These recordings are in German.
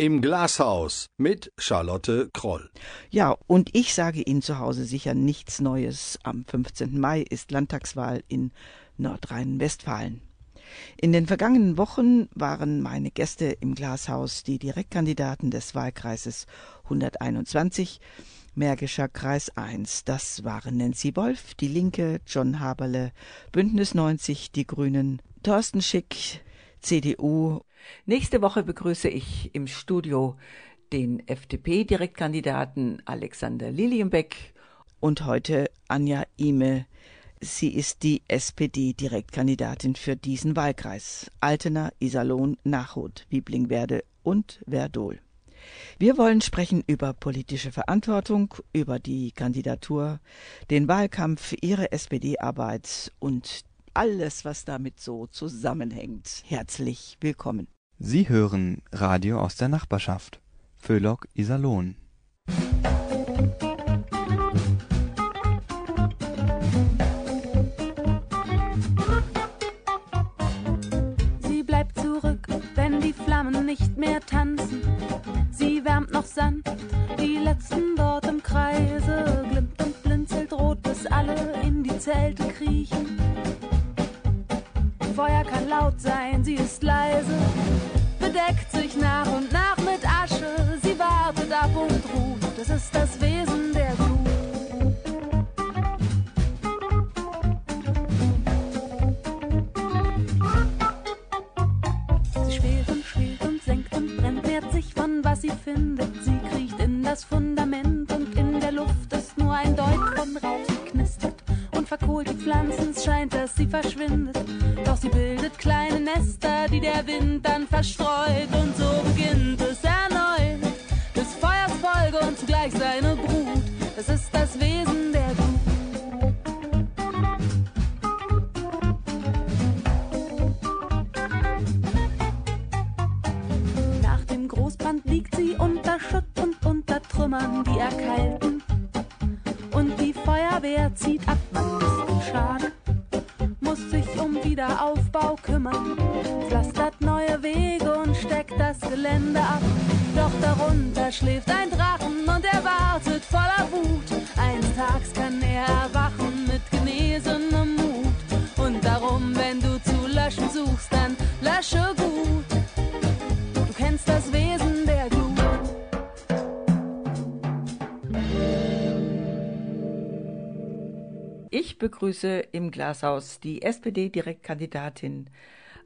Im Glashaus mit Charlotte Kroll. Ja, und ich sage Ihnen zu Hause sicher nichts Neues. Am 15. Mai ist Landtagswahl in Nordrhein-Westfalen. In den vergangenen Wochen waren meine Gäste im Glashaus die Direktkandidaten des Wahlkreises 121, Märkischer Kreis 1. Das waren Nancy Wolf, die Linke, John Haberle, Bündnis 90, die Grünen, Thorsten Schick, CDU. Nächste Woche begrüße ich im Studio den FDP-Direktkandidaten Alexander Lilienbeck und heute Anja Ime. Sie ist die SPD-Direktkandidatin für diesen Wahlkreis. Altena, Iserlohn, Nachhut, Wieblingwerde und Verdol. Wir wollen sprechen über politische Verantwortung, über die Kandidatur, den Wahlkampf, ihre SPD-Arbeit und alles, was damit so zusammenhängt. Herzlich willkommen. Sie hören Radio aus der Nachbarschaft. Föhlock Iserlohn. Sie bleibt zurück, wenn die Flammen nicht mehr tanzen. Sie wärmt noch sanft die letzten dort im Kreise, glimmt und blinzelt rot, bis alle in die Zelte kriechen. Feuer kann laut sein, sie ist leise, bedeckt sich nach und nach mit Asche. Sie wartet ab und ruht, das ist das Wesen der Glut. Sie schwelt und schwelt und senkt und brennt, nährt sich von was sie findet. Sie kriecht in das Fundament und in der Luft ist nur ein Deut von Rauch. Sie knistert und verkohlt die Pflanzen, scheint, dass sie verschwindet. Die der Wind dann verstreut. Und so beginnt Ich begrüße im Glashaus die SPD-Direktkandidatin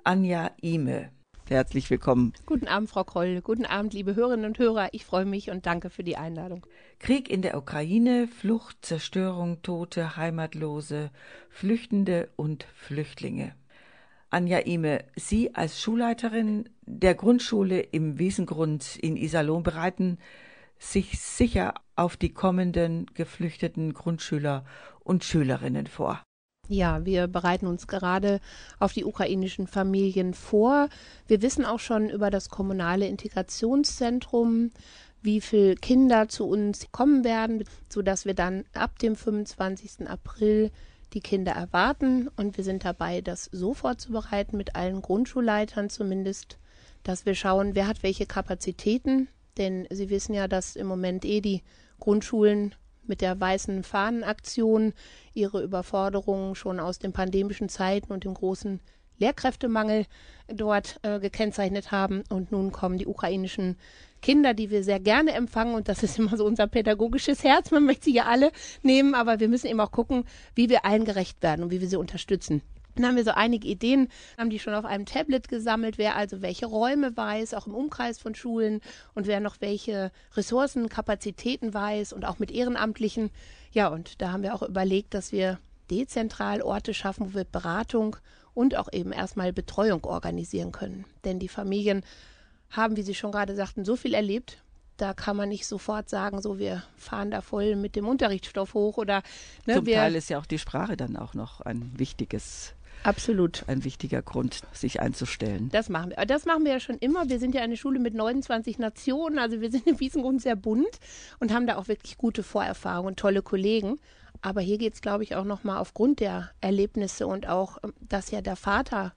Anja Ime. Herzlich willkommen. Guten Abend, Frau Kroll. Guten Abend, liebe Hörerinnen und Hörer. Ich freue mich und danke für die Einladung. Krieg in der Ukraine, Flucht, Zerstörung, Tote, Heimatlose, Flüchtende und Flüchtlinge. Anja Ime, Sie als Schulleiterin der Grundschule im Wiesengrund in Iserlohn bereiten sich sicher auf die kommenden geflüchteten Grundschüler und Schülerinnen vor. Ja, wir bereiten uns gerade auf die ukrainischen Familien vor. Wir wissen auch schon über das kommunale Integrationszentrum, wie viele Kinder zu uns kommen werden, sodass wir dann ab dem 25. April die Kinder erwarten. Und wir sind dabei, das so vorzubereiten, mit allen Grundschulleitern zumindest, dass wir schauen, wer hat welche Kapazitäten. Denn Sie wissen ja, dass im Moment eh die Grundschulen mit der weißen Fahnenaktion ihre Überforderungen schon aus den pandemischen Zeiten und dem großen Lehrkräftemangel dort äh, gekennzeichnet haben. Und nun kommen die ukrainischen Kinder, die wir sehr gerne empfangen. Und das ist immer so unser pädagogisches Herz. Man möchte sie ja alle nehmen, aber wir müssen eben auch gucken, wie wir allen gerecht werden und wie wir sie unterstützen. Dann haben wir so einige Ideen, haben die schon auf einem Tablet gesammelt, wer also welche Räume weiß, auch im Umkreis von Schulen und wer noch welche Ressourcen, Kapazitäten weiß und auch mit Ehrenamtlichen. Ja, und da haben wir auch überlegt, dass wir dezentral Orte schaffen, wo wir Beratung und auch eben erstmal Betreuung organisieren können. Denn die Familien haben, wie Sie schon gerade sagten, so viel erlebt. Da kann man nicht sofort sagen, so wir fahren da voll mit dem Unterrichtsstoff hoch oder ne, Zum Teil ist ja auch die Sprache dann auch noch ein wichtiges Absolut. Ein wichtiger Grund, sich einzustellen. Das machen wir. Das machen wir ja schon immer. Wir sind ja eine Schule mit 29 Nationen. Also wir sind im Wiesengrund sehr bunt und haben da auch wirklich gute Vorerfahrungen und tolle Kollegen. Aber hier geht es, glaube ich, auch nochmal aufgrund der Erlebnisse und auch, dass ja der Vater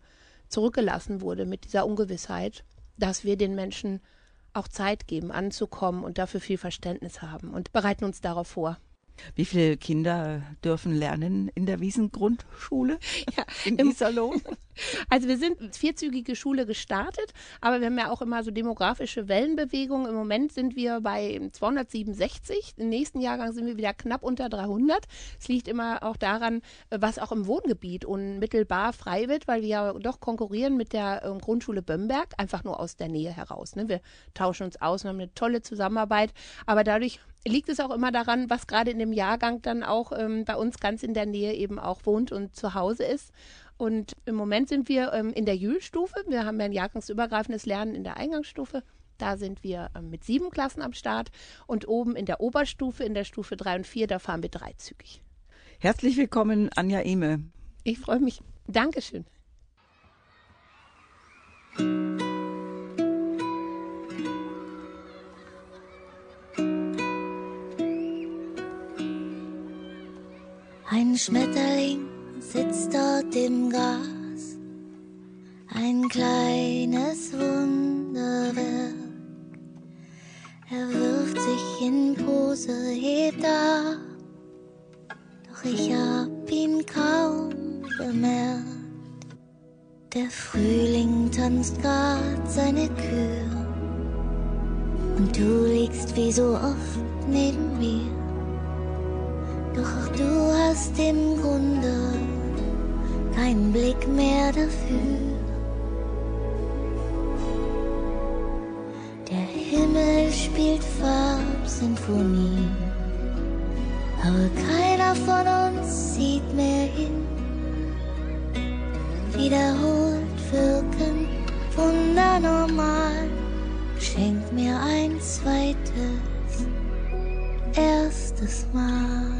zurückgelassen wurde mit dieser Ungewissheit, dass wir den Menschen auch Zeit geben, anzukommen und dafür viel Verständnis haben und bereiten uns darauf vor. Wie viele Kinder dürfen lernen in der Wiesengrundschule Ja, in im- Iserlohn? Also wir sind vierzügige Schule gestartet, aber wir haben ja auch immer so demografische Wellenbewegungen. Im Moment sind wir bei 267. Im nächsten Jahrgang sind wir wieder knapp unter 300. Es liegt immer auch daran, was auch im Wohngebiet unmittelbar frei wird, weil wir ja doch konkurrieren mit der ähm, Grundschule Bömberg, einfach nur aus der Nähe heraus. Ne? Wir tauschen uns aus und haben eine tolle Zusammenarbeit, aber dadurch liegt es auch immer daran, was gerade in dem Jahrgang dann auch ähm, bei uns ganz in der Nähe eben auch wohnt und zu Hause ist. Und im Moment sind wir ähm, in der Jühlstufe. Wir haben ja ein jahrgangsübergreifendes Lernen in der Eingangsstufe. Da sind wir ähm, mit sieben Klassen am Start. Und oben in der Oberstufe, in der Stufe drei und vier, da fahren wir dreizügig. Herzlich willkommen, Anja Ime. Ich freue mich. Dankeschön. Ein Schmetterling sitzt dort im Gras, ein kleines Wunderwerk. Er wirft sich in Pose, hebt ab, doch ich hab ihn kaum bemerkt. Der Frühling tanzt grad seine Kür und du liegst wie so oft neben mir. Doch auch du hast im Grunde keinen Blick mehr dafür. Der Himmel spielt Farbsinfonien, aber keiner von uns sieht mehr hin. Wiederholt wirken, wundernormal, schenkt mir ein zweites, erstes Mal.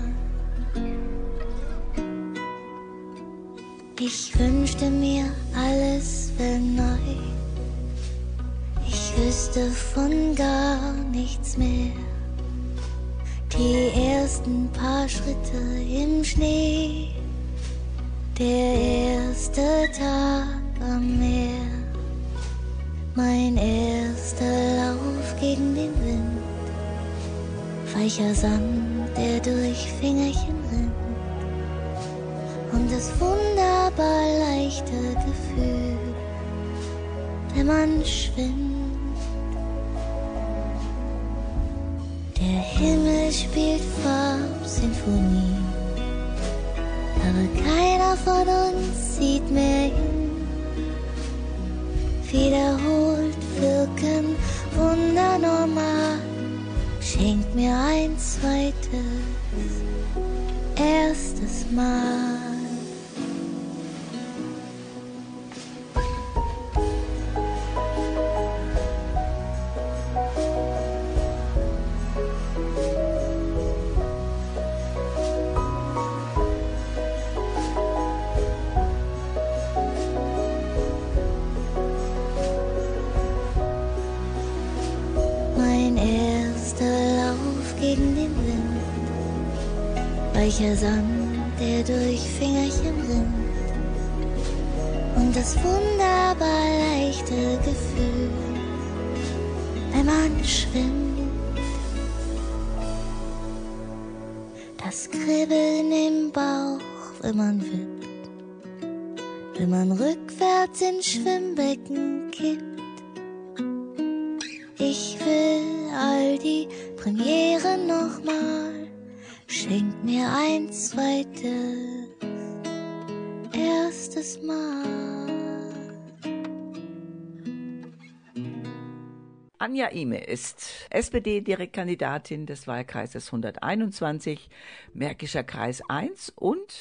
Ich wünschte mir, alles wär neu. Ich wüsste von gar nichts mehr. Die ersten paar Schritte im Schnee. Der erste Tag am Meer. Mein erster Lauf gegen den Wind. Weicher Sand, der durch Fingerchen das wunderbar leichte Gefühl, wenn man schwimmt. Der Himmel spielt Farbsinfonie, aber keiner von uns sieht mehr hin. Wiederholt wirken wundernormal, schenkt mir ein zweites erstes Mal. Weicher Sand, der durch Fingerchen rinnt. Und das wunderbar leichte Gefühl, wenn man schwimmt. Das Kribbeln im Bauch, wenn man wippt. Wenn man rückwärts ins Schwimmbecken kippt. Zweites, erstes Mal. Anja Ime ist SPD-Direktkandidatin des Wahlkreises 121, Märkischer Kreis 1 und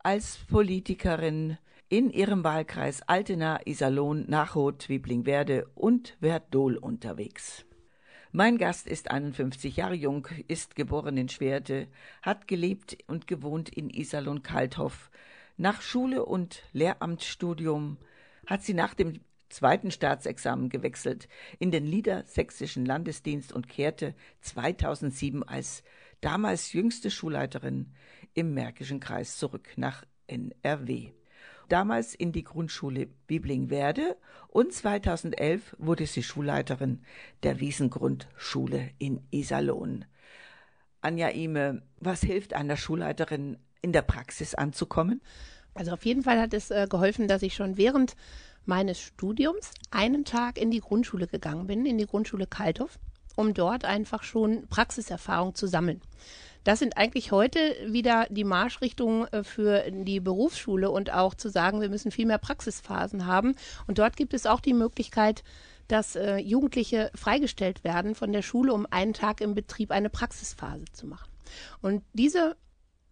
als Politikerin in ihrem Wahlkreis Altena, Iserlohn, Nachod, Wiblingwerde und Verdol unterwegs. Mein Gast ist 51 Jahre jung, ist geboren in Schwerte, hat gelebt und gewohnt in Iserlohn-Kalthoff. Nach Schule und Lehramtsstudium hat sie nach dem zweiten Staatsexamen gewechselt in den Niedersächsischen Landesdienst und kehrte 2007 als damals jüngste Schulleiterin im Märkischen Kreis zurück nach NRW. Damals in die Grundschule Bieblingwerde und 2011 wurde sie Schulleiterin der Wiesengrundschule in Iserlohn. Anja Ime, was hilft einer Schulleiterin in der Praxis anzukommen? Also auf jeden Fall hat es äh, geholfen, dass ich schon während meines Studiums einen Tag in die Grundschule gegangen bin, in die Grundschule Kalthof, um dort einfach schon Praxiserfahrung zu sammeln. Das sind eigentlich heute wieder die Marschrichtungen äh, für die Berufsschule und auch zu sagen, wir müssen viel mehr Praxisphasen haben. Und dort gibt es auch die Möglichkeit, dass äh, Jugendliche freigestellt werden von der Schule, um einen Tag im Betrieb eine Praxisphase zu machen. Und diese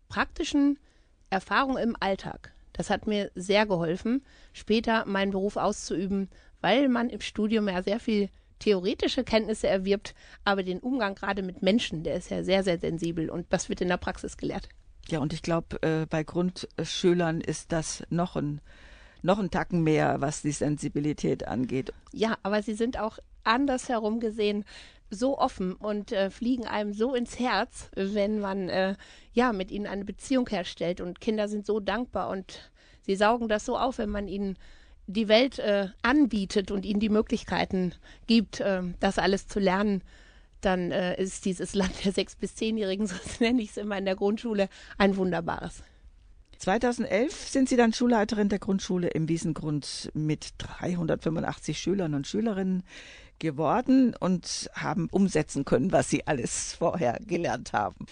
praktischen Erfahrungen im Alltag, das hat mir sehr geholfen, später meinen Beruf auszuüben, weil man im Studium ja sehr viel theoretische Kenntnisse erwirbt, aber den Umgang gerade mit Menschen, der ist ja sehr, sehr sensibel und das wird in der Praxis gelehrt. Ja, und ich glaube, äh, bei Grundschülern ist das noch ein, noch ein Tacken mehr, was die Sensibilität angeht. Ja, aber sie sind auch andersherum gesehen so offen und äh, fliegen einem so ins Herz, wenn man äh, ja mit ihnen eine Beziehung herstellt. Und Kinder sind so dankbar und sie saugen das so auf, wenn man ihnen die Welt äh, anbietet und ihnen die Möglichkeiten gibt, äh, das alles zu lernen, dann äh, ist dieses Land der sechs bis zehnjährigen, so nenne ich es immer in der Grundschule, ein wunderbares. 2011 sind Sie dann Schulleiterin der Grundschule im Wiesengrund mit 385 Schülern und Schülerinnen geworden und haben umsetzen können, was Sie alles vorher gelernt haben.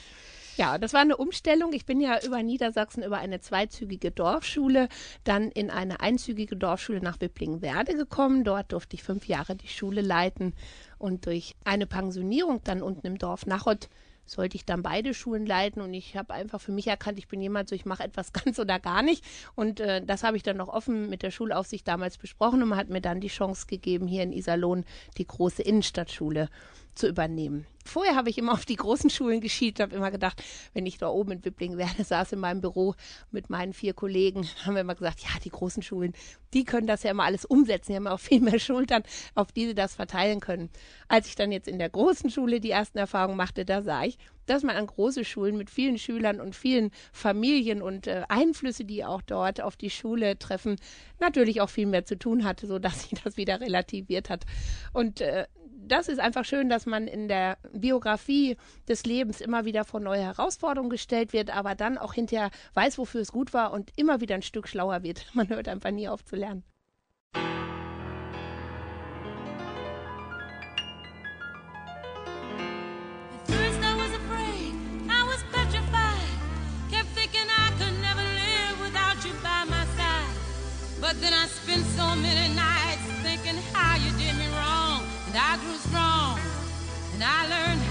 Ja, das war eine Umstellung. Ich bin ja über Niedersachsen über eine zweizügige Dorfschule, dann in eine einzügige Dorfschule nach Biblingenwerde gekommen. Dort durfte ich fünf Jahre die Schule leiten und durch eine Pensionierung dann unten im Dorf Nachod sollte ich dann beide Schulen leiten und ich habe einfach für mich erkannt, ich bin jemand, so ich mache etwas ganz oder gar nicht und äh, das habe ich dann noch offen mit der Schulaufsicht damals besprochen und man hat mir dann die Chance gegeben, hier in Iserlohn die große Innenstadtschule zu übernehmen. Vorher habe ich immer auf die großen Schulen geschielt, habe immer gedacht, wenn ich da oben in Wippling wäre, saß in meinem Büro mit meinen vier Kollegen, haben wir immer gesagt, ja, die großen Schulen, die können das ja immer alles umsetzen, die haben auch viel mehr Schultern, auf die sie das verteilen können. Als ich dann jetzt in der großen Schule die ersten Erfahrungen machte, da sah ich, dass man an große Schulen mit vielen Schülern und vielen Familien und äh, Einflüsse, die auch dort auf die Schule treffen, natürlich auch viel mehr zu tun hatte, so dass sich das wieder relativiert hat. Und äh, das ist einfach schön, dass man in der Biografie des Lebens immer wieder vor neue Herausforderungen gestellt wird, aber dann auch hinterher weiß, wofür es gut war und immer wieder ein Stück schlauer wird. Man hört einfach nie auf zu lernen. But then I spent so many nights And I learned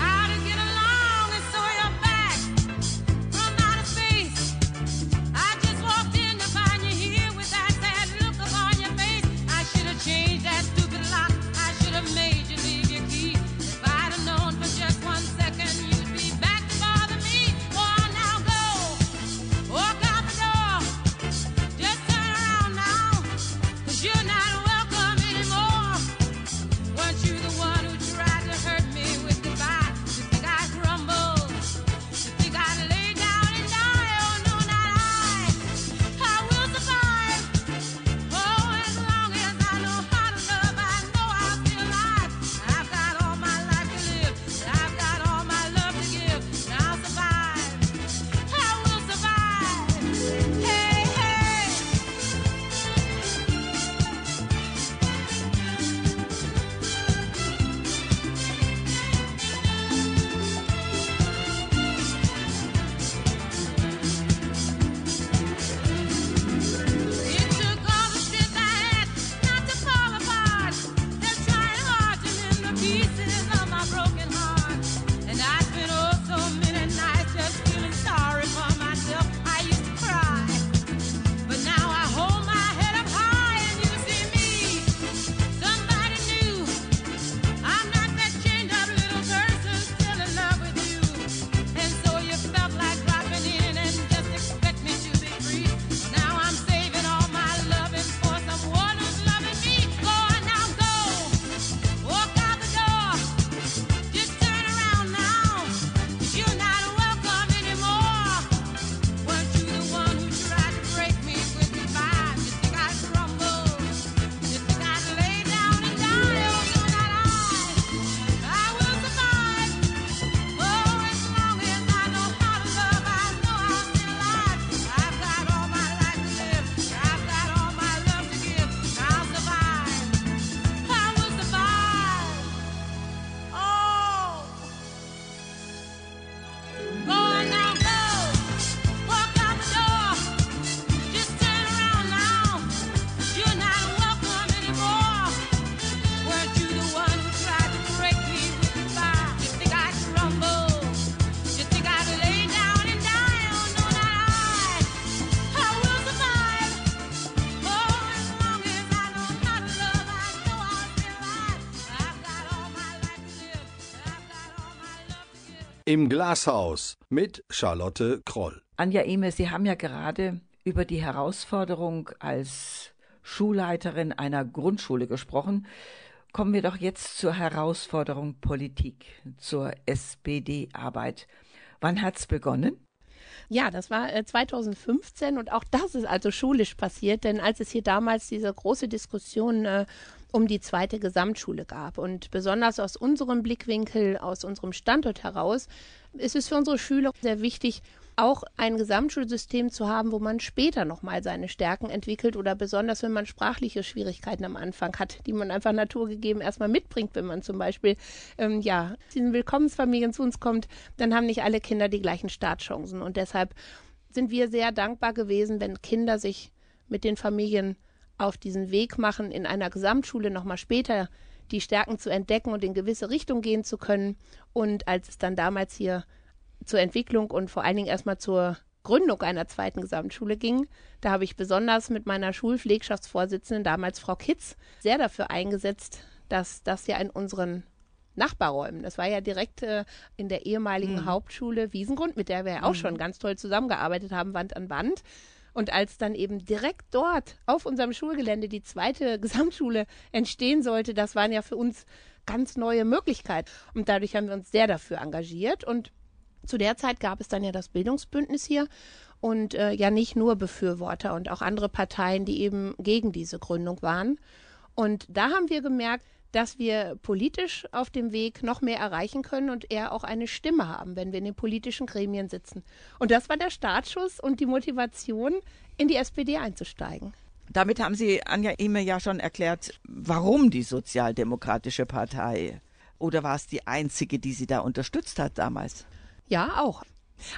Im Glashaus mit Charlotte Kroll. Anja Ehme, Sie haben ja gerade über die Herausforderung als Schulleiterin einer Grundschule gesprochen. Kommen wir doch jetzt zur Herausforderung Politik, zur SPD-Arbeit. Wann hat's begonnen? Ja, das war äh, 2015 und auch das ist also schulisch passiert, denn als es hier damals diese große Diskussion äh, um die zweite Gesamtschule gab. Und besonders aus unserem Blickwinkel, aus unserem Standort heraus, ist es für unsere Schüler sehr wichtig, auch ein Gesamtschulsystem zu haben, wo man später nochmal seine Stärken entwickelt oder besonders, wenn man sprachliche Schwierigkeiten am Anfang hat, die man einfach naturgegeben erstmal mitbringt, wenn man zum Beispiel, ähm, ja, diesen Willkommensfamilien zu uns kommt, dann haben nicht alle Kinder die gleichen Startchancen. Und deshalb sind wir sehr dankbar gewesen, wenn Kinder sich mit den Familien auf diesen Weg machen, in einer Gesamtschule nochmal später die Stärken zu entdecken und in gewisse Richtung gehen zu können. Und als es dann damals hier zur Entwicklung und vor allen Dingen erstmal zur Gründung einer zweiten Gesamtschule ging. Da habe ich besonders mit meiner Schulpflegschaftsvorsitzenden, damals Frau Kitz, sehr dafür eingesetzt, dass das ja in unseren Nachbarräumen, das war ja direkt äh, in der ehemaligen mhm. Hauptschule Wiesengrund, mit der wir ja auch mhm. schon ganz toll zusammengearbeitet haben, Wand an Wand. Und als dann eben direkt dort auf unserem Schulgelände die zweite Gesamtschule entstehen sollte, das waren ja für uns ganz neue Möglichkeiten. Und dadurch haben wir uns sehr dafür engagiert und zu der Zeit gab es dann ja das Bildungsbündnis hier und äh, ja nicht nur Befürworter und auch andere Parteien, die eben gegen diese Gründung waren. Und da haben wir gemerkt, dass wir politisch auf dem Weg noch mehr erreichen können und eher auch eine Stimme haben, wenn wir in den politischen Gremien sitzen. Und das war der Startschuss und die Motivation, in die SPD einzusteigen. Damit haben Sie Anja Ime ja schon erklärt, warum die Sozialdemokratische Partei. Oder war es die einzige, die Sie da unterstützt hat damals? Ja, auch.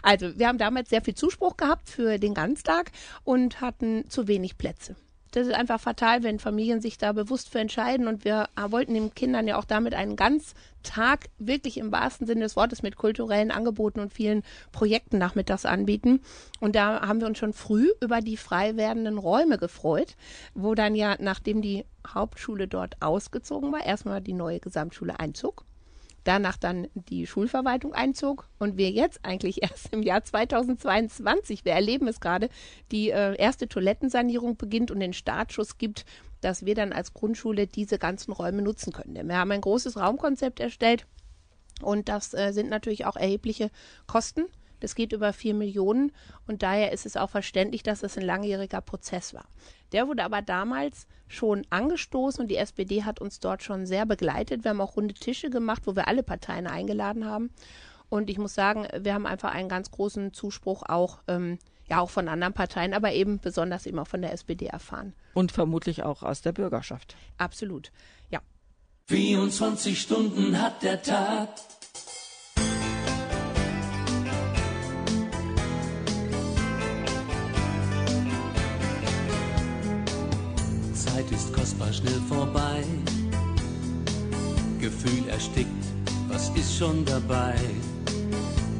Also, wir haben damals sehr viel Zuspruch gehabt für den Ganztag und hatten zu wenig Plätze. Das ist einfach fatal, wenn Familien sich da bewusst für entscheiden. Und wir wollten den Kindern ja auch damit einen Ganztag wirklich im wahrsten Sinne des Wortes mit kulturellen Angeboten und vielen Projekten nachmittags anbieten. Und da haben wir uns schon früh über die frei werdenden Räume gefreut, wo dann ja, nachdem die Hauptschule dort ausgezogen war, erstmal die neue Gesamtschule einzog danach dann die Schulverwaltung einzog und wir jetzt eigentlich erst im Jahr 2022, wir erleben es gerade, die äh, erste Toilettensanierung beginnt und den Startschuss gibt, dass wir dann als Grundschule diese ganzen Räume nutzen können. Denn wir haben ein großes Raumkonzept erstellt und das äh, sind natürlich auch erhebliche Kosten. Das geht über vier Millionen und daher ist es auch verständlich, dass es ein langjähriger Prozess war. Der wurde aber damals schon angestoßen und die SPD hat uns dort schon sehr begleitet. Wir haben auch runde Tische gemacht, wo wir alle Parteien eingeladen haben. Und ich muss sagen, wir haben einfach einen ganz großen Zuspruch auch, ähm, ja, auch von anderen Parteien, aber eben besonders eben auch von der SPD erfahren. Und vermutlich auch aus der Bürgerschaft. Absolut, ja. 24 Stunden hat der Tag. Zeit ist kostbar schnell vorbei. Gefühl erstickt, was ist schon dabei?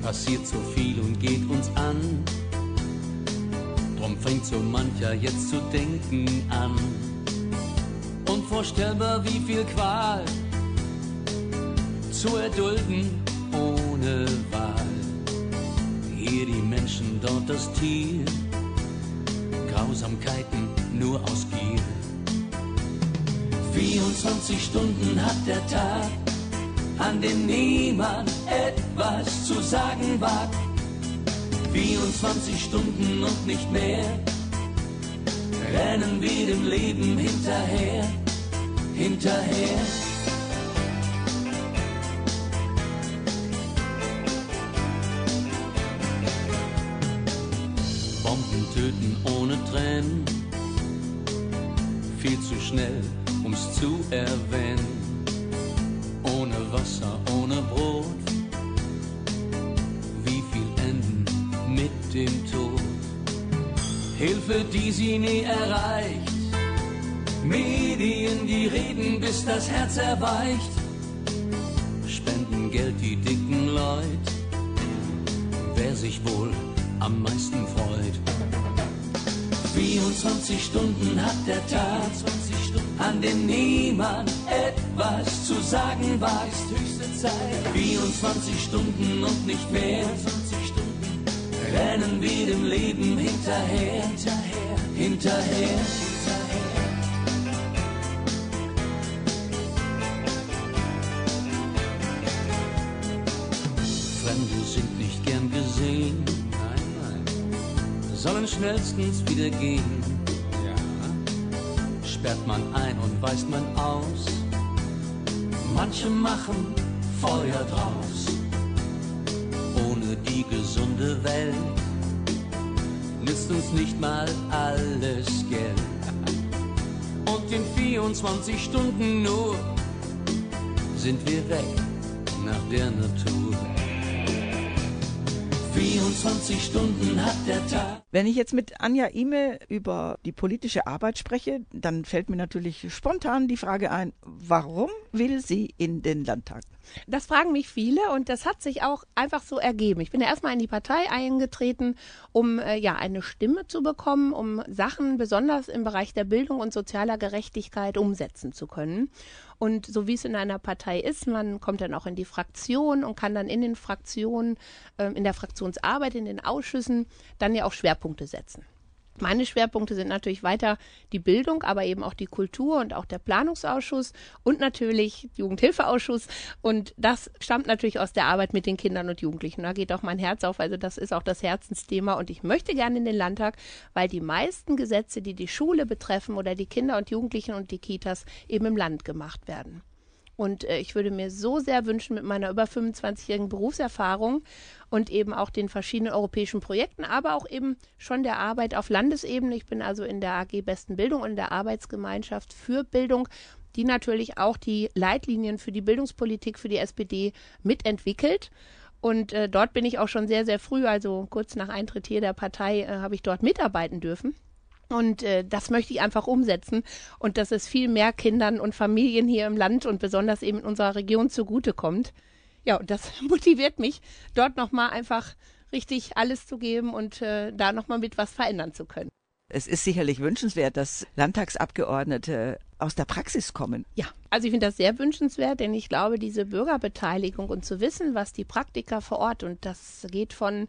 Passiert so viel und geht uns an. Drum fängt so mancher jetzt zu denken an. Unvorstellbar, wie viel Qual zu erdulden ohne Wahl. Hier die Menschen, dort das Tier. Grausamkeiten nur aus Gier. 24 Stunden hat der Tag, an dem niemand etwas zu sagen wagt. 24 Stunden und nicht mehr, rennen wir dem Leben hinterher, hinterher. Bomben töten ohne Tränen, viel zu schnell um's zu erwähnen. Ohne Wasser, ohne Brot, wie viel enden mit dem Tod? Hilfe, die sie nie erreicht. Medien, die reden, bis das Herz erweicht. Spenden Geld, die dicken Leute. Wer sich wohl am meisten freut. 24 Stunden hat der Tag, 20 Stunden, an denen niemand etwas zu sagen weiß. Höchste Zeit. 24 Stunden und nicht mehr. 24 Stunden rennen wir dem Leben hinterher, hinterher, hinterher. Fremde sind nicht gern gesehen, sollen schnellstens wieder gehen. Sperrt man ein und weist man aus, manche machen Feuer draus. Ohne die gesunde Welt nützt uns nicht mal alles Geld. Und in 24 Stunden nur sind wir weg nach der Natur. 24 Stunden hat der Tag. Wenn ich jetzt mit Anja Ime über die politische Arbeit spreche, dann fällt mir natürlich spontan die Frage ein, warum will sie in den Landtag? Das fragen mich viele und das hat sich auch einfach so ergeben. Ich bin ja erstmal in die Partei eingetreten, um äh, ja eine Stimme zu bekommen, um Sachen besonders im Bereich der Bildung und sozialer Gerechtigkeit umsetzen zu können. Und so wie es in einer Partei ist, man kommt dann auch in die Fraktion und kann dann in den Fraktionen, äh, in der Fraktionsarbeit, in den Ausschüssen dann ja auch Schwerpunkte setzen. Meine Schwerpunkte sind natürlich weiter die Bildung, aber eben auch die Kultur und auch der Planungsausschuss und natürlich Jugendhilfeausschuss. Und das stammt natürlich aus der Arbeit mit den Kindern und Jugendlichen. Da geht auch mein Herz auf. Also das ist auch das Herzensthema. Und ich möchte gerne in den Landtag, weil die meisten Gesetze, die die Schule betreffen oder die Kinder und Jugendlichen und die Kitas eben im Land gemacht werden. Und äh, ich würde mir so sehr wünschen, mit meiner über 25-jährigen Berufserfahrung und eben auch den verschiedenen europäischen Projekten, aber auch eben schon der Arbeit auf Landesebene. Ich bin also in der AG Besten Bildung und in der Arbeitsgemeinschaft für Bildung, die natürlich auch die Leitlinien für die Bildungspolitik für die SPD mitentwickelt. Und äh, dort bin ich auch schon sehr, sehr früh, also kurz nach Eintritt hier der Partei, äh, habe ich dort mitarbeiten dürfen. Und äh, das möchte ich einfach umsetzen und dass es viel mehr Kindern und Familien hier im Land und besonders eben in unserer Region zugutekommt. Ja, und das motiviert mich, dort nochmal einfach richtig alles zu geben und äh, da nochmal mit was verändern zu können. Es ist sicherlich wünschenswert, dass Landtagsabgeordnete aus der Praxis kommen. Ja, also ich finde das sehr wünschenswert, denn ich glaube, diese Bürgerbeteiligung und zu wissen, was die Praktiker vor Ort und das geht von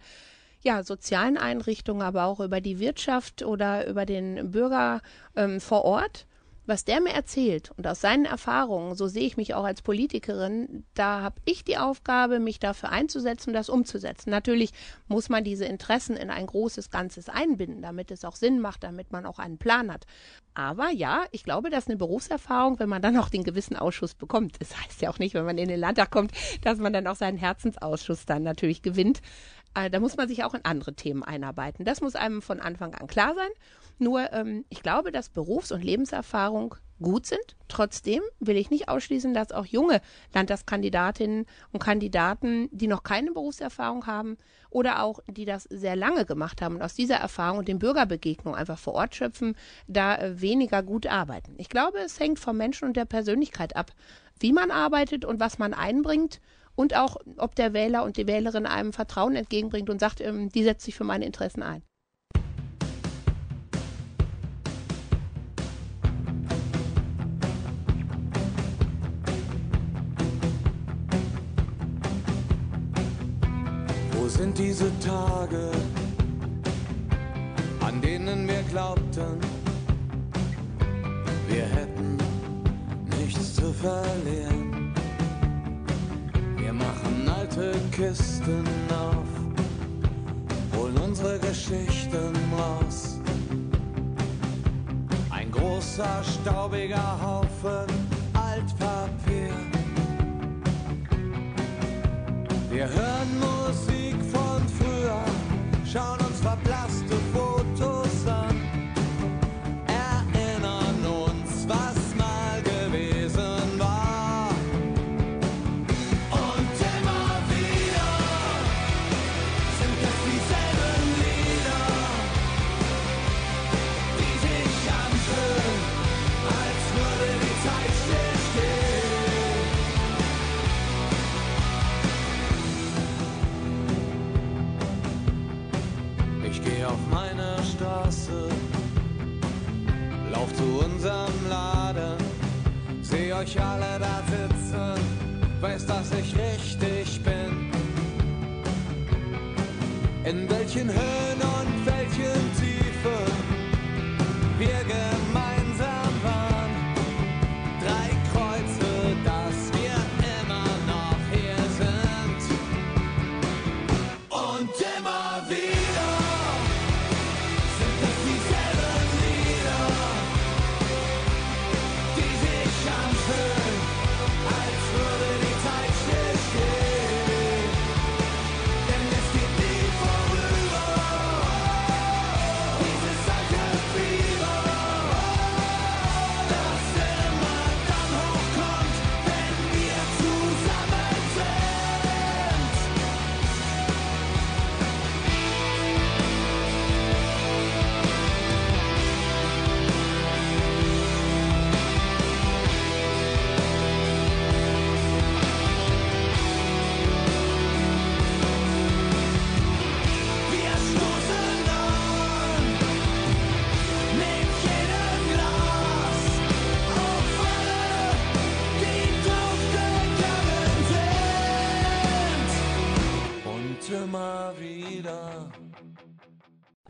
ja, sozialen Einrichtungen, aber auch über die Wirtschaft oder über den Bürger ähm, vor Ort. Was der mir erzählt und aus seinen Erfahrungen, so sehe ich mich auch als Politikerin, da habe ich die Aufgabe, mich dafür einzusetzen, das umzusetzen. Natürlich muss man diese Interessen in ein großes Ganzes einbinden, damit es auch Sinn macht, damit man auch einen Plan hat. Aber ja, ich glaube, das ist eine Berufserfahrung, wenn man dann auch den gewissen Ausschuss bekommt. Das heißt ja auch nicht, wenn man in den Landtag kommt, dass man dann auch seinen Herzensausschuss dann natürlich gewinnt. Äh, da muss man sich auch in andere Themen einarbeiten. Das muss einem von Anfang an klar sein. Nur ähm, ich glaube, dass Berufs- und Lebenserfahrung gut sind. Trotzdem will ich nicht ausschließen, dass auch junge Landtagskandidatinnen und Kandidaten, die noch keine Berufserfahrung haben oder auch die das sehr lange gemacht haben und aus dieser Erfahrung und den Bürgerbegegnungen einfach vor Ort schöpfen, da äh, weniger gut arbeiten. Ich glaube, es hängt vom Menschen und der Persönlichkeit ab, wie man arbeitet und was man einbringt und auch, ob der Wähler und die Wählerin einem Vertrauen entgegenbringt und sagt, ähm, die setzt sich für meine Interessen ein. Sind diese Tage, an denen wir glaubten, wir hätten nichts zu verlieren? Wir machen alte Kisten auf, holen unsere Geschichten raus. Ein großer, staubiger Haufen Altpapier. Wir hören Musik schauen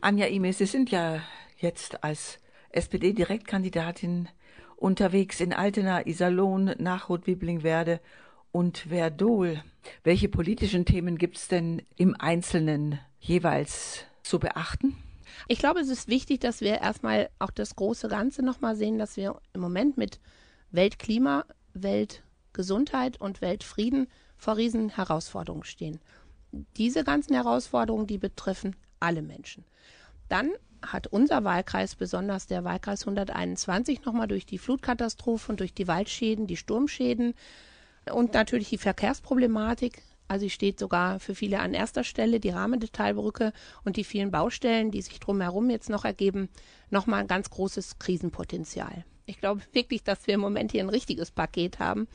Anja Ime, Sie sind ja jetzt als SPD-Direktkandidatin unterwegs in Altena, Iserlohn, Nachrot, Wiblingwerde und Verdol. Welche politischen Themen gibt es denn im Einzelnen jeweils zu beachten? Ich glaube, es ist wichtig, dass wir erstmal auch das große Ganze nochmal sehen, dass wir im Moment mit Weltklima, Weltgesundheit und Weltfrieden vor riesen Herausforderungen stehen. Diese ganzen Herausforderungen, die betreffen alle Menschen. Dann hat unser Wahlkreis, besonders der Wahlkreis 121, nochmal durch die Flutkatastrophe und durch die Waldschäden, die Sturmschäden und natürlich die Verkehrsproblematik. Also sie steht sogar für viele an erster Stelle, die Rahmendetailbrücke und die vielen Baustellen, die sich drumherum jetzt noch ergeben, nochmal ein ganz großes Krisenpotenzial. Ich glaube wirklich, dass wir im Moment hier ein richtiges Paket haben.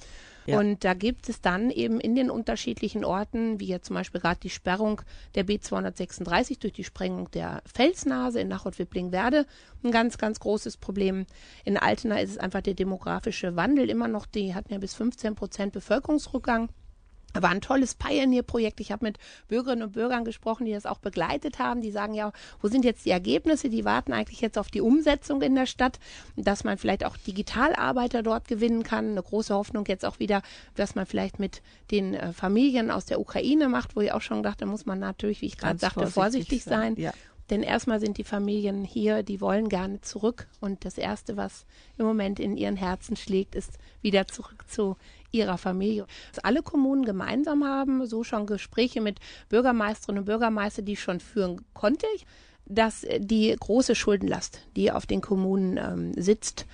Und da gibt es dann eben in den unterschiedlichen Orten, wie jetzt zum Beispiel gerade die Sperrung der B236 durch die Sprengung der Felsnase in Nachod-Wippling-Werde, ein ganz, ganz großes Problem. In Altena ist es einfach der demografische Wandel immer noch, die hatten ja bis 15 Prozent Bevölkerungsrückgang. War ein tolles Pioneer-Projekt. Ich habe mit Bürgerinnen und Bürgern gesprochen, die das auch begleitet haben. Die sagen ja, wo sind jetzt die Ergebnisse? Die warten eigentlich jetzt auf die Umsetzung in der Stadt, dass man vielleicht auch Digitalarbeiter dort gewinnen kann. Eine große Hoffnung jetzt auch wieder, dass man vielleicht mit den äh, Familien aus der Ukraine macht, wo ich auch schon dachte, da muss man natürlich, wie ich gerade sagte, vorsichtig sein. Ja. Denn erstmal sind die Familien hier, die wollen gerne zurück. Und das Erste, was im Moment in ihren Herzen schlägt, ist wieder zurück zu ihrer Familie. Was alle Kommunen gemeinsam haben, so schon Gespräche mit Bürgermeisterinnen und Bürgermeistern, die ich schon führen konnte, dass die große Schuldenlast, die auf den Kommunen ähm, sitzt,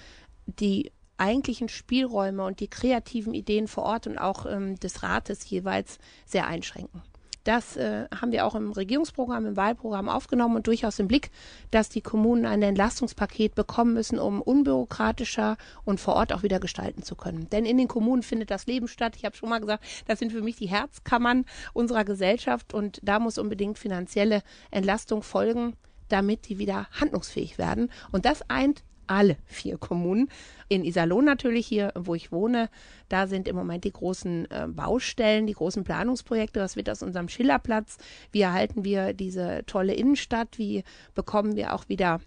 die eigentlichen Spielräume und die kreativen Ideen vor Ort und auch ähm, des Rates jeweils sehr einschränken. Das äh, haben wir auch im Regierungsprogramm, im Wahlprogramm aufgenommen und durchaus im Blick, dass die Kommunen ein Entlastungspaket bekommen müssen, um unbürokratischer und vor Ort auch wieder gestalten zu können. Denn in den Kommunen findet das Leben statt. Ich habe schon mal gesagt, das sind für mich die Herzkammern unserer Gesellschaft und da muss unbedingt finanzielle Entlastung folgen, damit die wieder handlungsfähig werden. Und das eint alle vier Kommunen. In Iserlohn natürlich hier, wo ich wohne, da sind im Moment die großen äh, Baustellen, die großen Planungsprojekte. Was wird aus unserem Schillerplatz? Wie erhalten wir diese tolle Innenstadt? Wie bekommen wir auch wieder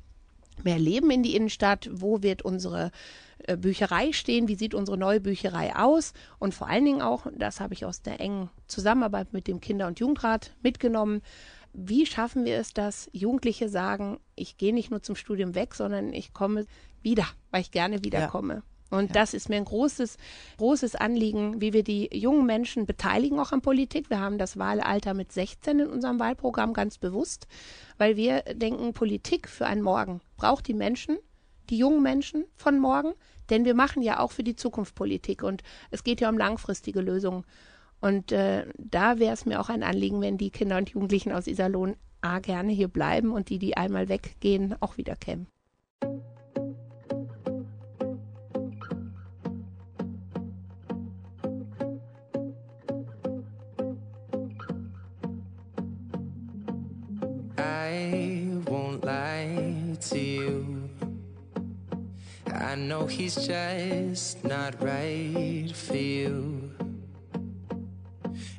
mehr Leben in die Innenstadt? Wo wird unsere äh, Bücherei stehen? Wie sieht unsere neue Bücherei aus? Und vor allen Dingen auch, das habe ich aus der engen Zusammenarbeit mit dem Kinder- und Jugendrat mitgenommen, wie schaffen wir es, dass Jugendliche sagen, ich gehe nicht nur zum Studium weg, sondern ich komme wieder, weil ich gerne wiederkomme. Und Ja. das ist mir ein großes, großes Anliegen, wie wir die jungen Menschen beteiligen auch an Politik. Wir haben das Wahlalter mit 16 in unserem Wahlprogramm ganz bewusst, weil wir denken, Politik für einen Morgen braucht die Menschen, die jungen Menschen von morgen, denn wir machen ja auch für die Zukunft Politik und es geht ja um langfristige Lösungen. Und äh, da wäre es mir auch ein Anliegen, wenn die Kinder und Jugendlichen aus Iserlohn A gerne hier bleiben und die, die einmal weggehen, auch wieder kämen. I won't lie to you. I know he's just not right for you.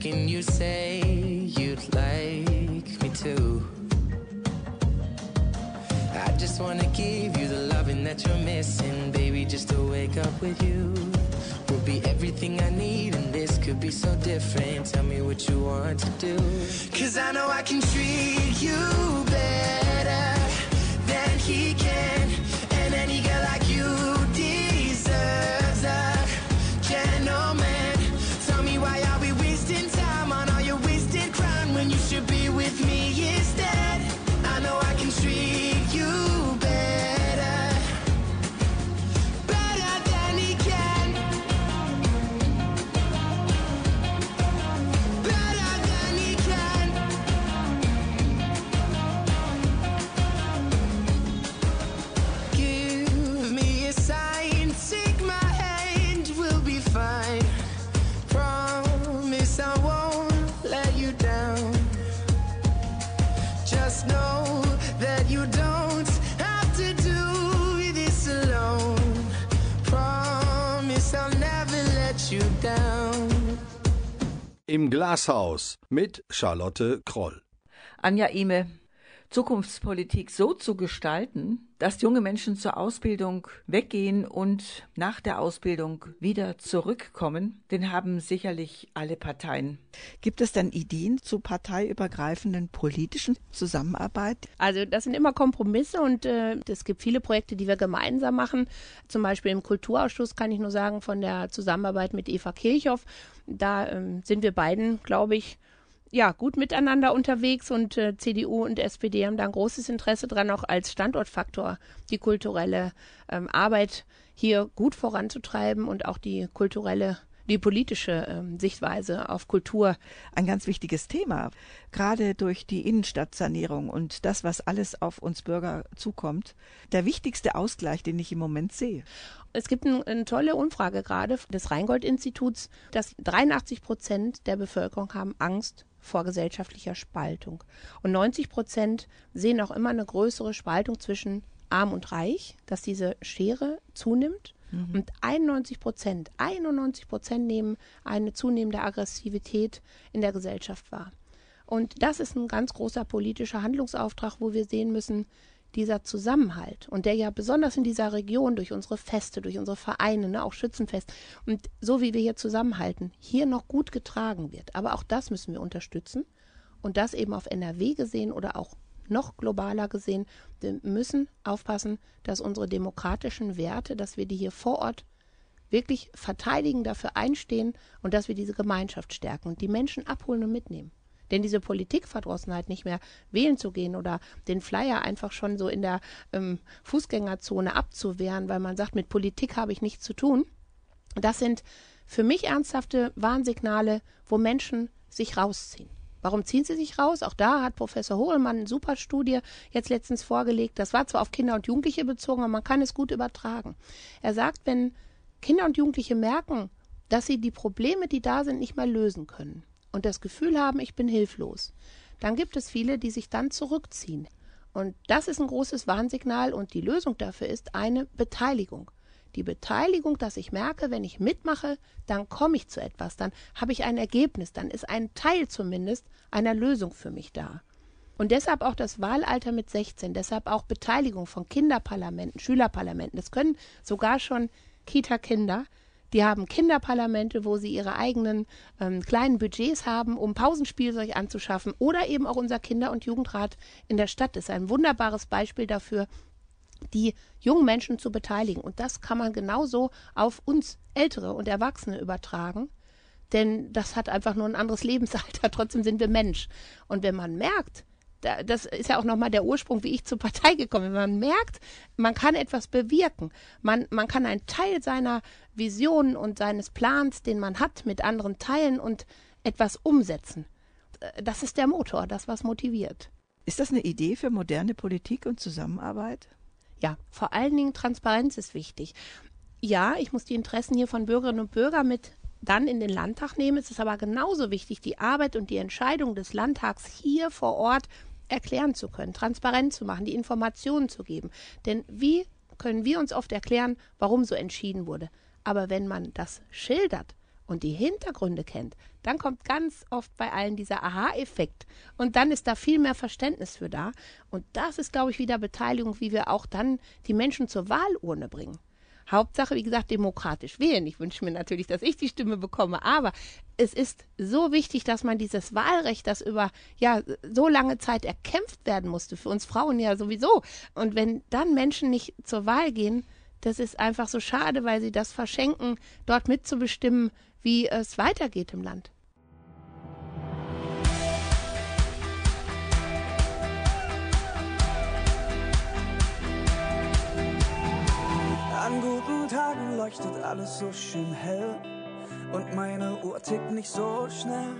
second you say you'd like me to. I just wanna give you the loving that you're missing, baby. Just to wake up with you will be everything I need, and this could be so different. Tell me what you want to do. Cause I know I can treat you Im Glashaus mit Charlotte Kroll. Anja Ime, Zukunftspolitik so zu gestalten, dass junge Menschen zur Ausbildung weggehen und nach der Ausbildung wieder zurückkommen, den haben sicherlich alle Parteien. Gibt es denn Ideen zu parteiübergreifenden politischen Zusammenarbeit? Also das sind immer Kompromisse und äh, es gibt viele Projekte, die wir gemeinsam machen. Zum Beispiel im Kulturausschuss kann ich nur sagen, von der Zusammenarbeit mit Eva Kirchhoff, da ähm, sind wir beiden, glaube ich, ja, gut miteinander unterwegs und äh, CDU und SPD haben da ein großes Interesse dran, auch als Standortfaktor die kulturelle ähm, Arbeit hier gut voranzutreiben und auch die kulturelle die politische ähm, Sichtweise auf Kultur. Ein ganz wichtiges Thema, gerade durch die Innenstadtsanierung und das, was alles auf uns Bürger zukommt. Der wichtigste Ausgleich, den ich im Moment sehe. Es gibt ein, eine tolle Umfrage gerade des Rheingold-Instituts, dass 83 Prozent der Bevölkerung haben Angst vor gesellschaftlicher Spaltung. Und 90 Prozent sehen auch immer eine größere Spaltung zwischen arm und reich, dass diese Schere zunimmt. Mhm. Und 91 Prozent, 91 Prozent nehmen eine zunehmende Aggressivität in der Gesellschaft wahr. Und das ist ein ganz großer politischer Handlungsauftrag, wo wir sehen müssen, dieser Zusammenhalt und der ja besonders in dieser Region durch unsere Feste, durch unsere Vereine, ne, auch Schützenfest und so wie wir hier zusammenhalten, hier noch gut getragen wird. Aber auch das müssen wir unterstützen und das eben auf NRW gesehen oder auch noch globaler gesehen. Wir müssen aufpassen, dass unsere demokratischen Werte, dass wir die hier vor Ort wirklich verteidigen, dafür einstehen und dass wir diese Gemeinschaft stärken und die Menschen abholen und mitnehmen. Denn diese Politikverdrossenheit, nicht mehr wählen zu gehen oder den Flyer einfach schon so in der ähm, Fußgängerzone abzuwehren, weil man sagt, mit Politik habe ich nichts zu tun, das sind für mich ernsthafte Warnsignale, wo Menschen sich rausziehen. Warum ziehen sie sich raus? Auch da hat Professor Hohlmann eine super Studie jetzt letztens vorgelegt. Das war zwar auf Kinder und Jugendliche bezogen, aber man kann es gut übertragen. Er sagt, wenn Kinder und Jugendliche merken, dass sie die Probleme, die da sind, nicht mehr lösen können und das Gefühl haben, ich bin hilflos, dann gibt es viele, die sich dann zurückziehen. Und das ist ein großes Warnsignal und die Lösung dafür ist eine Beteiligung. Die Beteiligung, dass ich merke, wenn ich mitmache, dann komme ich zu etwas, dann habe ich ein Ergebnis, dann ist ein Teil zumindest einer Lösung für mich da. Und deshalb auch das Wahlalter mit 16, deshalb auch Beteiligung von Kinderparlamenten, Schülerparlamenten. Das können sogar schon Kita-Kinder, die haben Kinderparlamente, wo sie ihre eigenen ähm, kleinen Budgets haben, um Pausenspielzeug anzuschaffen. Oder eben auch unser Kinder- und Jugendrat in der Stadt ist ein wunderbares Beispiel dafür, die jungen Menschen zu beteiligen. Und das kann man genauso auf uns Ältere und Erwachsene übertragen, denn das hat einfach nur ein anderes Lebensalter. Trotzdem sind wir Mensch. Und wenn man merkt, da, das ist ja auch nochmal der Ursprung, wie ich zur Partei gekommen bin. Man merkt, man kann etwas bewirken. Man, man kann einen Teil seiner Vision und seines Plans, den man hat, mit anderen teilen und etwas umsetzen. Das ist der Motor, das, was motiviert. Ist das eine Idee für moderne Politik und Zusammenarbeit? Ja, vor allen Dingen Transparenz ist wichtig. Ja, ich muss die Interessen hier von Bürgerinnen und Bürgern mit dann in den Landtag nehmen. Es ist aber genauso wichtig, die Arbeit und die Entscheidung des Landtags hier vor Ort erklären zu können, transparent zu machen, die Informationen zu geben. Denn wie können wir uns oft erklären, warum so entschieden wurde? Aber wenn man das schildert und die Hintergründe kennt, dann kommt ganz oft bei allen dieser Aha-Effekt. Und dann ist da viel mehr Verständnis für da. Und das ist, glaube ich, wieder Beteiligung, wie wir auch dann die Menschen zur Wahlurne bringen. Hauptsache, wie gesagt, demokratisch wählen. Ich wünsche mir natürlich, dass ich die Stimme bekomme, aber es ist so wichtig, dass man dieses Wahlrecht, das über ja so lange Zeit erkämpft werden musste, für uns Frauen ja sowieso. Und wenn dann Menschen nicht zur Wahl gehen, das ist einfach so schade, weil sie das verschenken, dort mitzubestimmen, wie es weitergeht im Land. An guten Tagen leuchtet alles so schön hell und meine Uhr tickt nicht so schnell.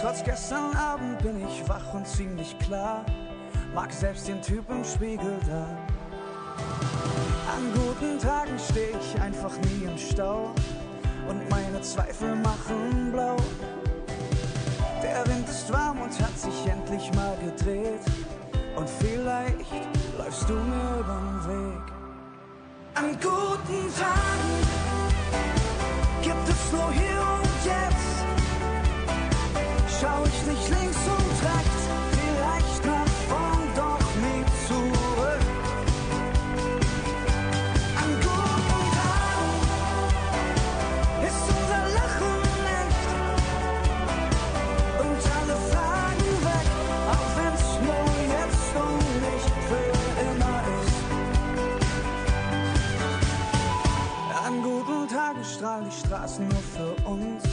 Trotz gestern Abend bin ich wach und ziemlich klar, mag selbst den Typ im Spiegel da. An guten Tagen steh ich einfach nie im Stau und meine Zweifel machen blau. Der Wind ist warm und hat sich endlich mal gedreht und vielleicht läufst du mir übern Weg. An guten Tagen gibt es nur hier und jetzt. Schau ich nicht links strahlen die Straßen nur für uns.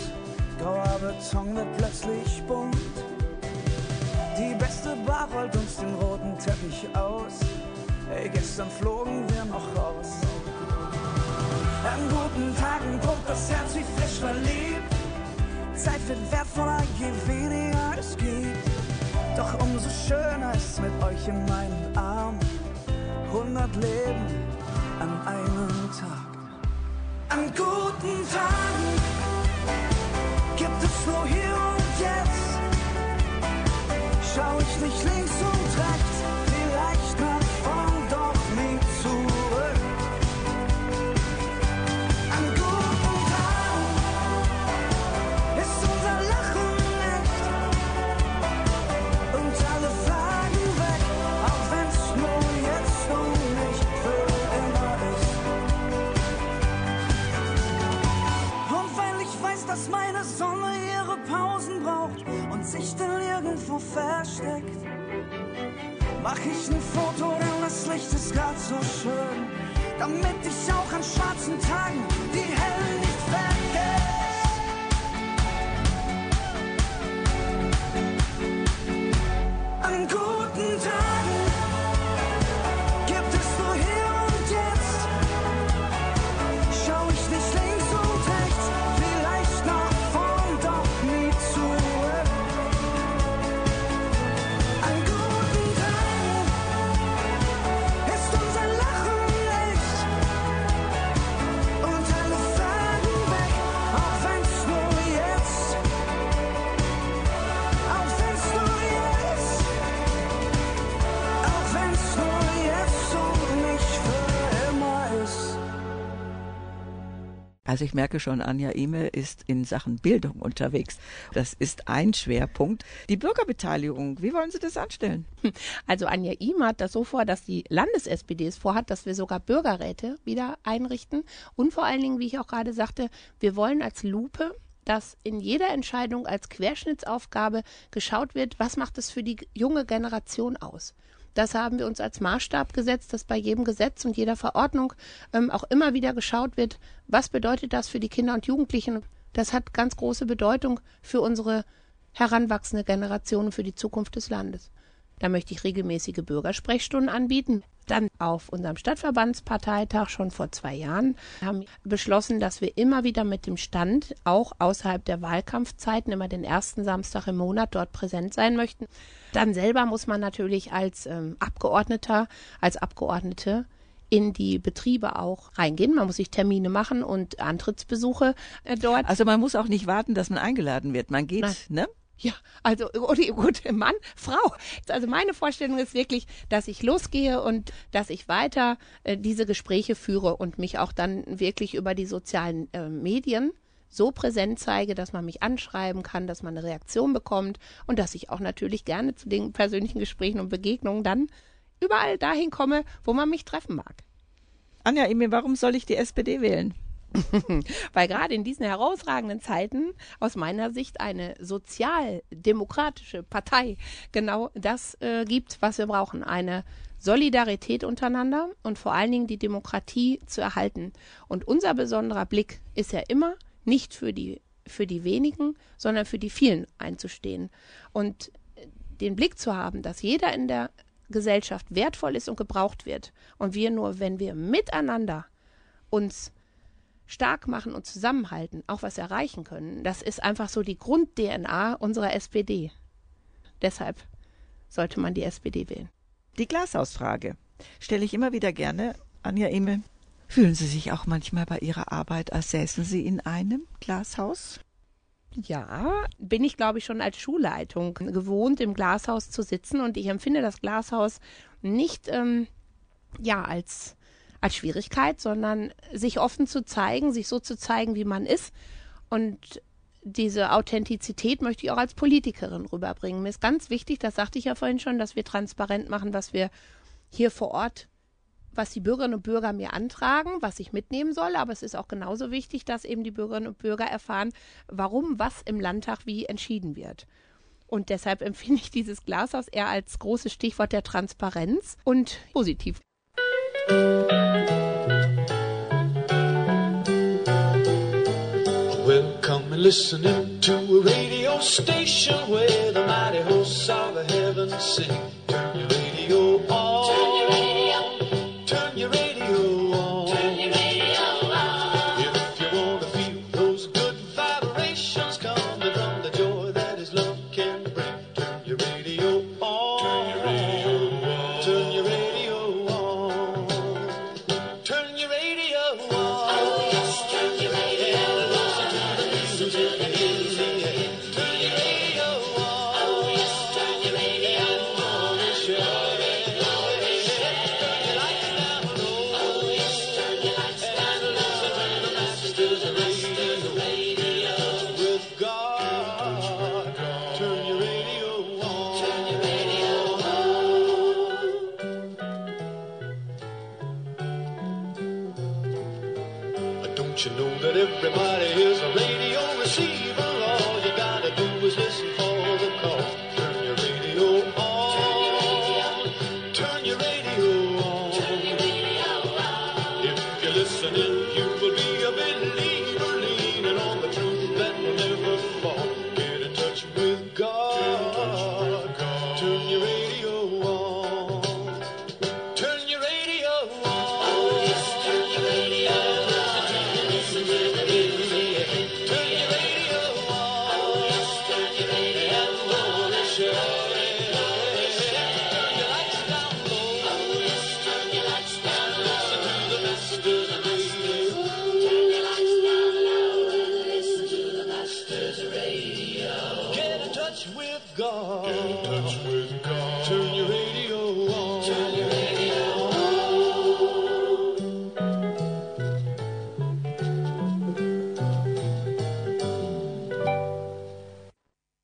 Grauer Beton wird plötzlich bunt. Die beste Bar rollt uns den roten Teppich aus. Ey, gestern flogen wir noch raus. An guten Tagen pumpt das Herz wie frisch verliebt. Zeit wird wertvoller, je weniger es gibt. Doch umso schöner ist mit euch in meinen Armen. 100 Leben an einem Tag. An guten Tagen gibt es nur hier und jetzt. Schau ich nicht links und sich dann irgendwo versteckt, mach ich ein Foto, denn das Licht ist grad so schön, damit ich auch an schwarzen Tagen die hellen Also ich merke schon, Anja Eme ist in Sachen Bildung unterwegs. Das ist ein Schwerpunkt. Die Bürgerbeteiligung, wie wollen Sie das anstellen? Also Anja Ime hat das so vor, dass die Landes-SPD es vorhat, dass wir sogar Bürgerräte wieder einrichten. Und vor allen Dingen, wie ich auch gerade sagte, wir wollen als Lupe dass in jeder Entscheidung als Querschnittsaufgabe geschaut wird, was macht es für die junge Generation aus. Das haben wir uns als Maßstab gesetzt, dass bei jedem Gesetz und jeder Verordnung ähm, auch immer wieder geschaut wird, was bedeutet das für die Kinder und Jugendlichen, Das hat ganz große Bedeutung für unsere heranwachsende Generation und für die Zukunft des Landes. Da möchte ich regelmäßige Bürgersprechstunden anbieten. Dann auf unserem Stadtverbandsparteitag schon vor zwei Jahren haben wir beschlossen, dass wir immer wieder mit dem Stand auch außerhalb der Wahlkampfzeiten immer den ersten Samstag im Monat dort präsent sein möchten. Dann selber muss man natürlich als ähm, Abgeordneter, als Abgeordnete in die Betriebe auch reingehen. Man muss sich Termine machen und Antrittsbesuche äh, dort. Also man muss auch nicht warten, dass man eingeladen wird. Man geht, Nein. ne? Ja, also oder gut, Mann, Frau. Also meine Vorstellung ist wirklich, dass ich losgehe und dass ich weiter äh, diese Gespräche führe und mich auch dann wirklich über die sozialen äh, Medien so präsent zeige, dass man mich anschreiben kann, dass man eine Reaktion bekommt und dass ich auch natürlich gerne zu den persönlichen Gesprächen und Begegnungen dann überall dahin komme, wo man mich treffen mag. Anja, Emil, warum soll ich die SPD wählen? Weil gerade in diesen herausragenden Zeiten aus meiner Sicht eine sozialdemokratische Partei genau das äh, gibt, was wir brauchen. Eine Solidarität untereinander und vor allen Dingen die Demokratie zu erhalten. Und unser besonderer Blick ist ja immer nicht für die, für die wenigen, sondern für die vielen einzustehen. Und den Blick zu haben, dass jeder in der Gesellschaft wertvoll ist und gebraucht wird. Und wir nur, wenn wir miteinander uns stark machen und zusammenhalten, auch was erreichen können. Das ist einfach so die Grund-DNA unserer SPD. Deshalb sollte man die SPD wählen. Die Glashausfrage stelle ich immer wieder gerne. Anja Emil, fühlen Sie sich auch manchmal bei Ihrer Arbeit, als säßen Sie in einem Glashaus? Ja, bin ich, glaube ich, schon als Schulleitung gewohnt, im Glashaus zu sitzen und ich empfinde das Glashaus nicht ähm, ja als als Schwierigkeit, sondern sich offen zu zeigen, sich so zu zeigen, wie man ist. Und diese Authentizität möchte ich auch als Politikerin rüberbringen. Mir ist ganz wichtig, das sagte ich ja vorhin schon, dass wir transparent machen, was wir hier vor Ort, was die Bürgerinnen und Bürger mir antragen, was ich mitnehmen soll. Aber es ist auch genauso wichtig, dass eben die Bürgerinnen und Bürger erfahren, warum was im Landtag wie entschieden wird. Und deshalb empfinde ich dieses Glashaus eher als großes Stichwort der Transparenz und positiv. Welcome listening to a radio station where the mighty hosts of the heavens sing. Turn your radio on. Turn your radio. Turn your radio on. Turn your radio on. If you want to feel those good vibrations coming from the joy that is love can bring,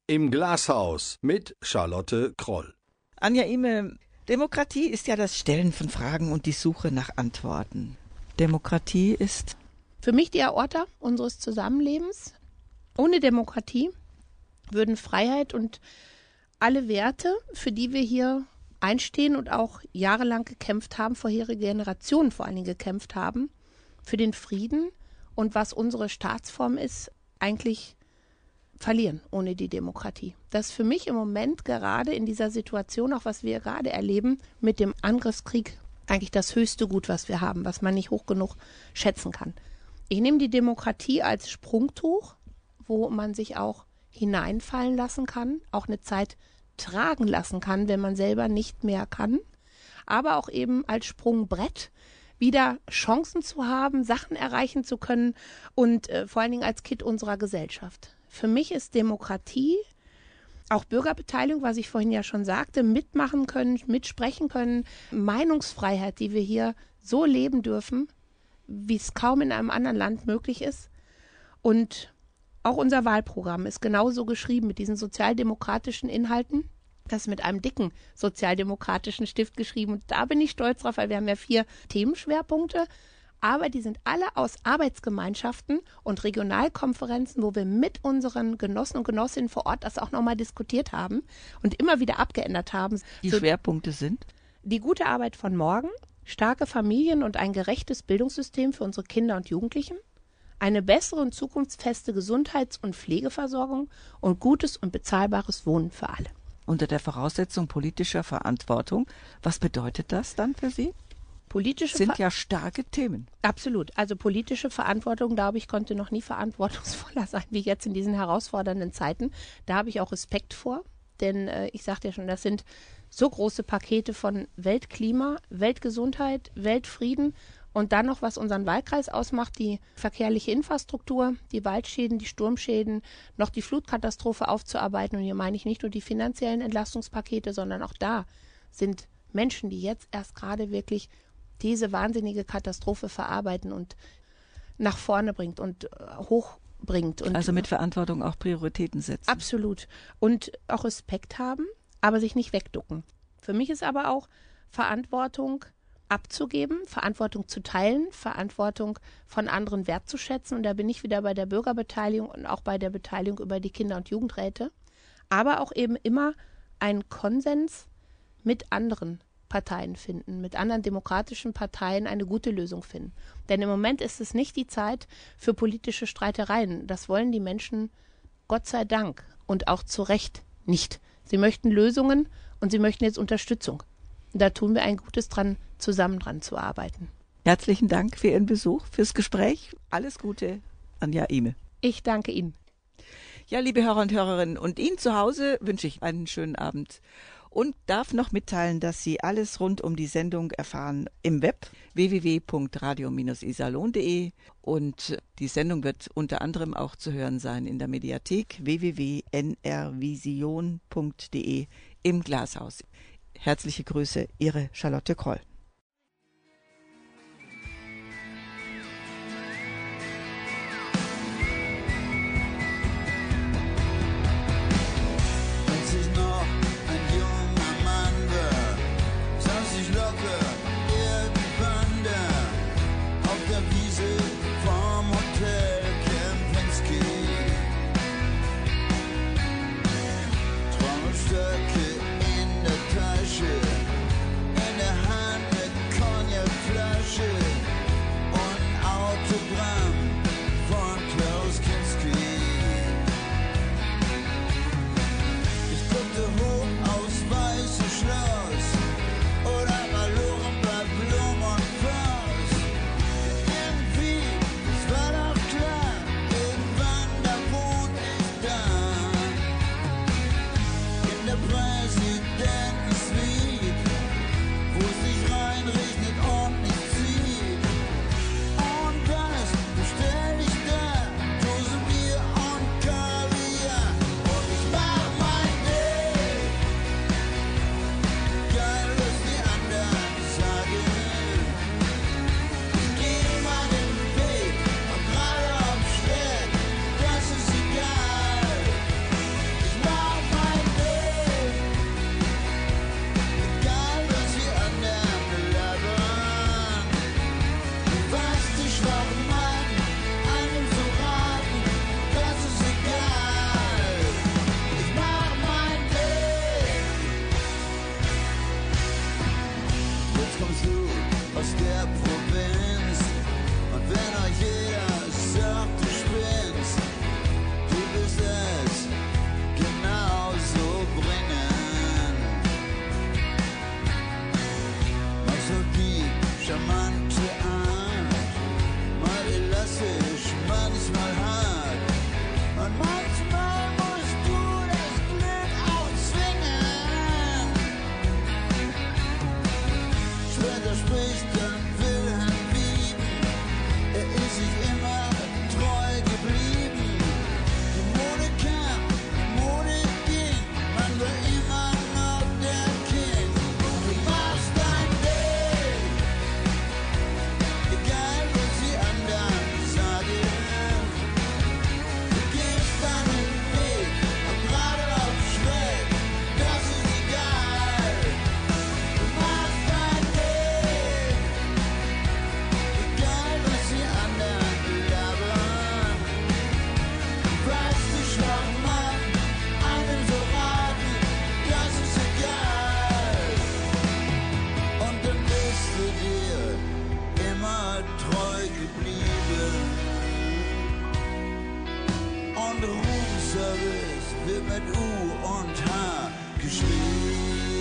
Im Glashaus mit Charlotte Kroll. Anja Emil, Demokratie ist ja das Stellen von Fragen und die Suche nach Antworten. Demokratie ist Für mich die Aorta unseres Zusammenlebens. Ohne Demokratie würden Freiheit und alle Werte, für die wir hier einstehen und auch jahrelang gekämpft haben, vorherige Generationen vor allen Dingen gekämpft haben, für den Frieden und was unsere Staatsform ist, eigentlich verlieren ohne die Demokratie. Das ist für mich im Moment gerade in dieser Situation, auch was wir gerade erleben, mit dem Angriffskrieg eigentlich das höchste Gut, was wir haben, was man nicht hoch genug schätzen kann. Ich nehme die Demokratie als Sprungtuch, wo man sich auch hineinfallen lassen kann, auch eine Zeit tragen lassen kann, wenn man selber nicht mehr kann, aber auch eben als Sprungbrett wieder Chancen zu haben, Sachen erreichen zu können und äh, vor allen Dingen als Kind unserer Gesellschaft. Für mich ist Demokratie auch Bürgerbeteiligung, was ich vorhin ja schon sagte, mitmachen können, mitsprechen können, Meinungsfreiheit, die wir hier so leben dürfen, wie es kaum in einem anderen Land möglich ist. Und auch unser Wahlprogramm ist genauso geschrieben mit diesen sozialdemokratischen Inhalten. Das ist mit einem dicken sozialdemokratischen Stift geschrieben. Und da bin ich stolz drauf, weil wir haben ja vier Themenschwerpunkte aber die sind alle aus Arbeitsgemeinschaften und Regionalkonferenzen, wo wir mit unseren Genossen und Genossinnen vor Ort das auch nochmal diskutiert haben und immer wieder abgeändert haben. Die so, Schwerpunkte sind? Die gute Arbeit von morgen, starke Familien und ein gerechtes Bildungssystem für unsere Kinder und Jugendlichen, eine bessere und zukunftsfeste Gesundheits- und Pflegeversorgung und gutes und bezahlbares Wohnen für alle. Unter der Voraussetzung politischer Verantwortung. Was bedeutet das dann für Sie? Politische sind Ver ja starke Themen. Absolut. Also politische Verantwortung, glaube ich, konnte noch nie verantwortungsvoller sein wie jetzt in diesen herausfordernden Zeiten. Da habe ich auch Respekt vor, denn äh, ich sagte ja schon, das sind so große Pakete von Weltklima, Weltgesundheit, Weltfrieden und dann noch, was unseren Wahlkreis ausmacht, die verkehrliche Infrastruktur, die Waldschäden, die Sturmschäden, noch die Flutkatastrophe aufzuarbeiten. Und hier meine ich nicht nur die finanziellen Entlastungspakete, sondern auch da sind Menschen, die jetzt erst gerade wirklich diese wahnsinnige Katastrophe verarbeiten und nach vorne bringt und äh, hochbringt. Und also mit Verantwortung auch Prioritäten setzen. Absolut. Und auch Respekt haben, aber sich nicht wegducken. Für mich ist aber auch Verantwortung abzugeben, Verantwortung zu teilen, Verantwortung von anderen wertzuschätzen. Und da bin ich wieder bei der Bürgerbeteiligung und auch bei der Beteiligung über die Kinder- und Jugendräte. Aber auch eben immer ein Konsens mit anderen Parteien finden, mit anderen demokratischen Parteien eine gute Lösung finden. Denn im Moment ist es nicht die Zeit für politische Streitereien. Das wollen die Menschen Gott sei Dank und auch zu Recht nicht. Sie möchten Lösungen und sie möchten jetzt Unterstützung. Und da tun wir ein Gutes dran, zusammen dran zu arbeiten. Herzlichen Dank für Ihren Besuch, fürs Gespräch. Alles Gute, Anja Ime. Ich danke Ihnen. Ja, liebe Hörer und Hörerinnen, und Ihnen zu Hause wünsche ich einen schönen Abend und darf noch mitteilen, dass Sie alles rund um die Sendung erfahren im Web www.radio-isalon.de und die Sendung wird unter anderem auch zu hören sein in der Mediathek www.nrvision.de im Glashaus. Herzliche Grüße, Ihre Charlotte Kroll. Roomservice wird mit U und H geschrieben.